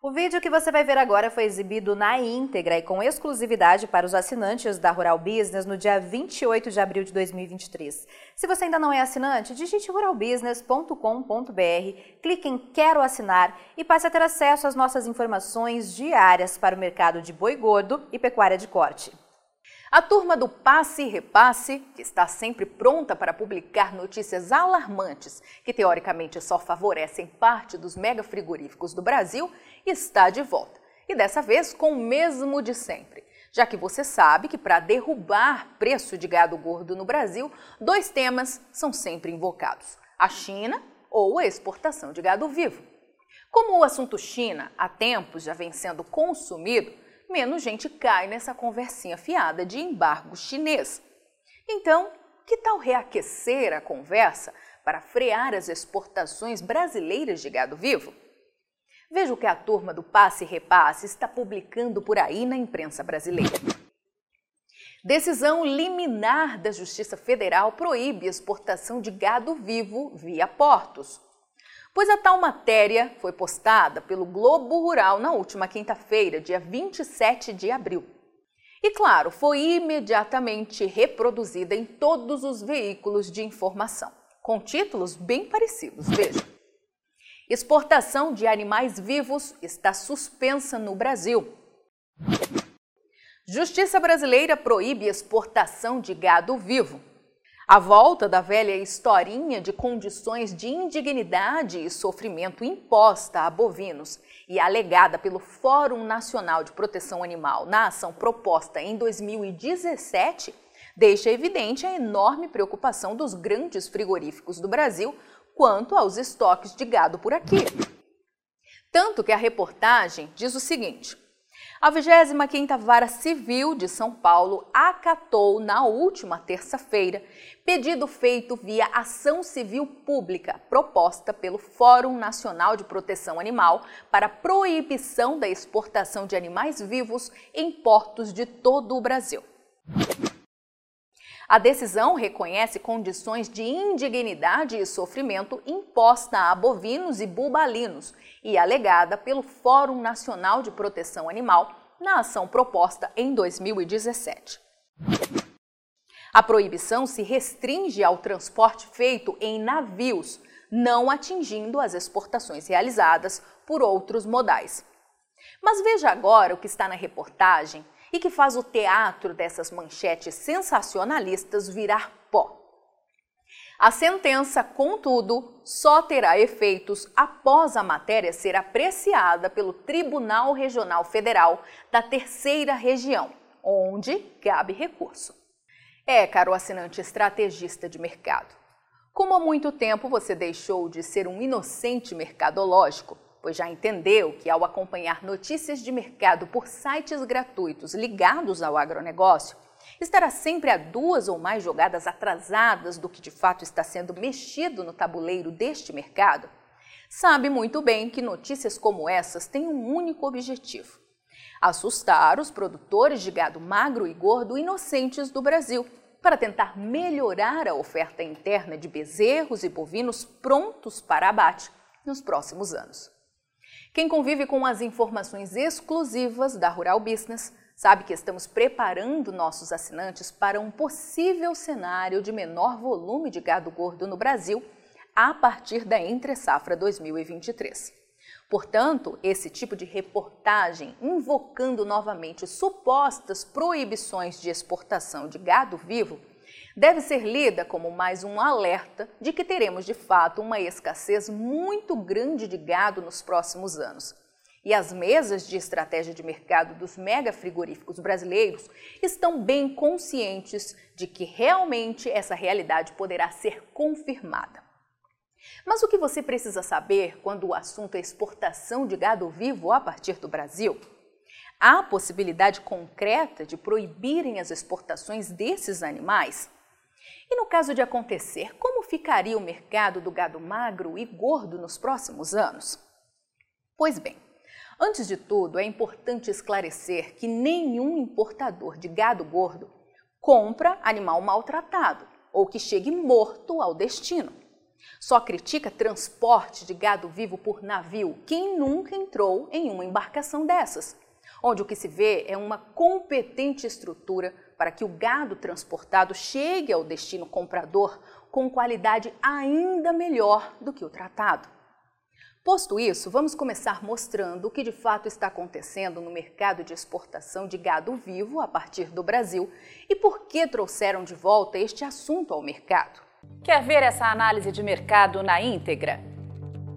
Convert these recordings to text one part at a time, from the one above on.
O vídeo que você vai ver agora foi exibido na íntegra e com exclusividade para os assinantes da Rural Business no dia 28 de abril de 2023. Se você ainda não é assinante, digite ruralbusiness.com.br, clique em Quero assinar e passe a ter acesso às nossas informações diárias para o mercado de boi gordo e pecuária de corte. A turma do Passe e Repasse, que está sempre pronta para publicar notícias alarmantes que teoricamente só favorecem parte dos mega frigoríficos do Brasil, está de volta. E dessa vez com o mesmo de sempre. Já que você sabe que para derrubar preço de gado gordo no Brasil, dois temas são sempre invocados: a China ou a exportação de gado vivo. Como o assunto China há tempos já vem sendo consumido, menos gente cai nessa conversinha fiada de embargo chinês. Então, que tal reaquecer a conversa para frear as exportações brasileiras de gado vivo? Veja o que a turma do Passe e Repasse está publicando por aí na imprensa brasileira. Decisão liminar da Justiça Federal proíbe exportação de gado vivo via portos pois a tal matéria foi postada pelo Globo Rural na última quinta-feira, dia 27 de abril. E claro, foi imediatamente reproduzida em todos os veículos de informação, com títulos bem parecidos. Veja. Exportação de animais vivos está suspensa no Brasil. Justiça brasileira proíbe exportação de gado vivo. A volta da velha historinha de condições de indignidade e sofrimento imposta a bovinos e alegada pelo Fórum Nacional de Proteção Animal na ação proposta em 2017 deixa evidente a enorme preocupação dos grandes frigoríficos do Brasil quanto aos estoques de gado por aqui. Tanto que a reportagem diz o seguinte: a 25ª Vara Civil de São Paulo acatou na última terça-feira pedido feito via ação civil pública proposta pelo Fórum Nacional de Proteção Animal para proibição da exportação de animais vivos em portos de todo o Brasil. A decisão reconhece condições de indignidade e sofrimento imposta a bovinos e bubalinos e alegada pelo Fórum Nacional de Proteção Animal na ação proposta em 2017. A proibição se restringe ao transporte feito em navios, não atingindo as exportações realizadas por outros modais. Mas veja agora o que está na reportagem e que faz o teatro dessas manchetes sensacionalistas virar pó. A sentença, contudo, só terá efeitos após a matéria ser apreciada pelo Tribunal Regional Federal da Terceira Região, onde cabe recurso. É, caro assinante estrategista de mercado, como há muito tempo você deixou de ser um inocente mercadológico, pois já entendeu que ao acompanhar notícias de mercado por sites gratuitos ligados ao agronegócio, estará sempre a duas ou mais jogadas atrasadas do que de fato está sendo mexido no tabuleiro deste mercado, sabe muito bem que notícias como essas têm um único objetivo: assustar os produtores de gado magro e gordo inocentes do Brasil, para tentar melhorar a oferta interna de bezerros e bovinos prontos para abate nos próximos anos. Quem convive com as informações exclusivas da Rural Business sabe que estamos preparando nossos assinantes para um possível cenário de menor volume de gado gordo no Brasil a partir da entre safra 2023. Portanto, esse tipo de reportagem invocando novamente supostas proibições de exportação de gado vivo deve ser lida como mais um alerta de que teremos de fato uma escassez muito grande de gado nos próximos anos. E as mesas de estratégia de mercado dos mega frigoríficos brasileiros estão bem conscientes de que realmente essa realidade poderá ser confirmada. Mas o que você precisa saber quando o assunto é exportação de gado vivo a partir do Brasil? Há possibilidade concreta de proibirem as exportações desses animais? E no caso de acontecer, como ficaria o mercado do gado magro e gordo nos próximos anos? Pois bem, antes de tudo, é importante esclarecer que nenhum importador de gado gordo compra animal maltratado ou que chegue morto ao destino. Só critica transporte de gado vivo por navio quem nunca entrou em uma embarcação dessas, onde o que se vê é uma competente estrutura para que o gado transportado chegue ao destino comprador com qualidade ainda melhor do que o tratado. Posto isso, vamos começar mostrando o que de fato está acontecendo no mercado de exportação de gado vivo a partir do Brasil e por que trouxeram de volta este assunto ao mercado. Quer ver essa análise de mercado na íntegra?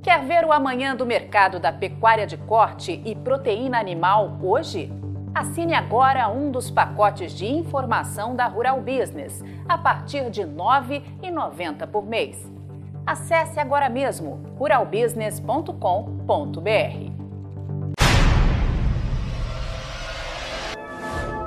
Quer ver o amanhã do mercado da pecuária de corte e proteína animal hoje? Assine agora um dos pacotes de informação da Rural Business, a partir de R$ 9,90 por mês. Acesse agora mesmo ruralbusiness.com.br.